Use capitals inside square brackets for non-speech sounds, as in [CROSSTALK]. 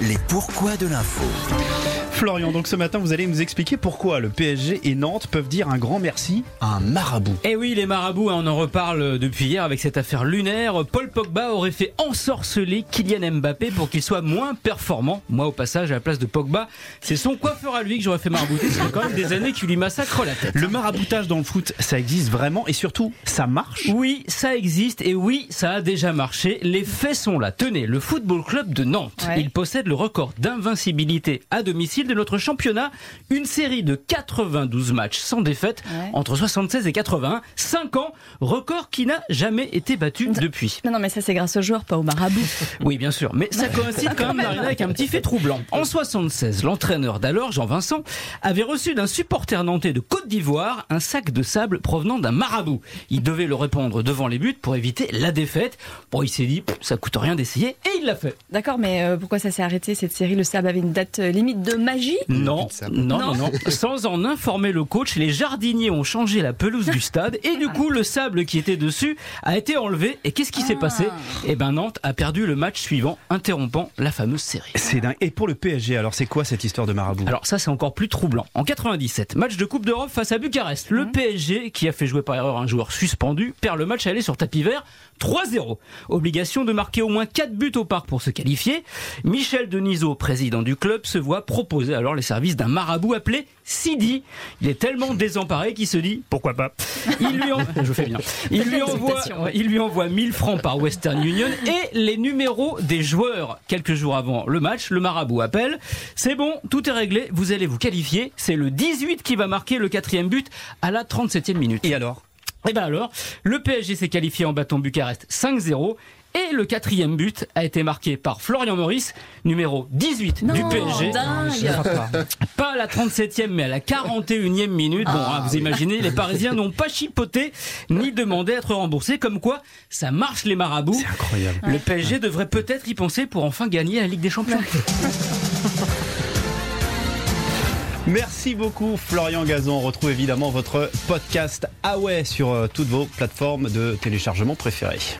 Les pourquoi de l'info. Florian, donc ce matin, vous allez nous expliquer pourquoi le PSG et Nantes peuvent dire un grand merci à un marabout. Eh oui, les marabouts, hein, on en reparle depuis hier avec cette affaire lunaire. Paul Pogba aurait fait ensorceler Kylian Mbappé pour qu'il soit moins performant. Moi, au passage, à la place de Pogba, c'est son coiffeur à lui que j'aurais fait marabouter. Ça fait quand même des années qu'il lui massacre la tête. Le maraboutage dans le foot, ça existe vraiment et surtout, ça marche? Oui, ça existe et oui, ça a déjà marché. Les faits sont là. Tenez, le Football Club de Nantes, Ouais. il possède le record d'invincibilité à domicile de notre championnat. Une série de 92 matchs sans défaite Ouais. entre 76 et 81. 5 ans, record qui n'a jamais été battu depuis. Non, mais ça, c'est grâce aux joueurs, pas aux marabouts. [LAUGHS] Oui, bien sûr, mais ça coïncide quand même avec un petit fait troublant. En 76, l'entraîneur d'alors, Jean Vincent, avait reçu d'un supporter nantais de Côte d'Ivoire un sac de sable provenant d'un marabout. Il devait le répondre devant les buts pour éviter la défaite. Bon, il s'est dit, ça coûte rien d'essayer, et il l'a fait. D'accord, mais euh, pourquoi ça s'est arrêté cette série? Le sable avait une date euh, limite de magie Non, non, non, Non. non. [LAUGHS] Sans en informer le coach, les jardiniers ont changé la pelouse du stade et du coup, le sable qui était dessus a été enlevé. Et qu'est-ce qui s'est passé? Eh ben, Nantes a perdu le match suivant, interrompant la fameuse série. C'est dingue. Et pour le PSG, alors c'est quoi cette histoire de marabout? Alors ça c'est encore plus troublant. En 97, match de Coupe d'Europe face à Bucarest. Le PSG, qui a fait jouer par erreur un joueur suspendu, perd le match à aller sur tapis vert 3-0. Obligation de marquer au moins 4 buts au parc pour se qualifier. Michel Denisot, président du club, se voit proposer alors les services d'un marabout appelé Sidi. Il est tellement désemparé qu'il se dit pourquoi pas. Il lui en... [LAUGHS] je fais bien. Il lui envoie il lui envoie 1000 francs par Western Union et les numéros des joueurs. Quelques jours avant le match, le marabout appelle. C'est bon, tout est réglé, vous allez vous qualifier. C'est le 18 qui va marquer le quatrième but à la 37e minute. Et alors? Et ben alors, le PSG s'est qualifié en battant Bucarest 5-0. Et le quatrième but a été marqué par Florian Maurice, numéro 18 du Non, PSG. dingue. Pas à la 37e, mais à la 41e minute. Bon, hein, vous imaginez, les Parisiens n'ont pas chipoté ni demandé à être remboursés. Comme quoi, ça marche les marabouts. C'est incroyable. Le PSG devrait peut-être y penser pour enfin gagner la Ligue des Champions. [LAUGHS] Merci beaucoup Florian Gazon. On retrouve évidemment votre podcast Ah ouais sur euh, toutes vos plateformes de téléchargement préférées.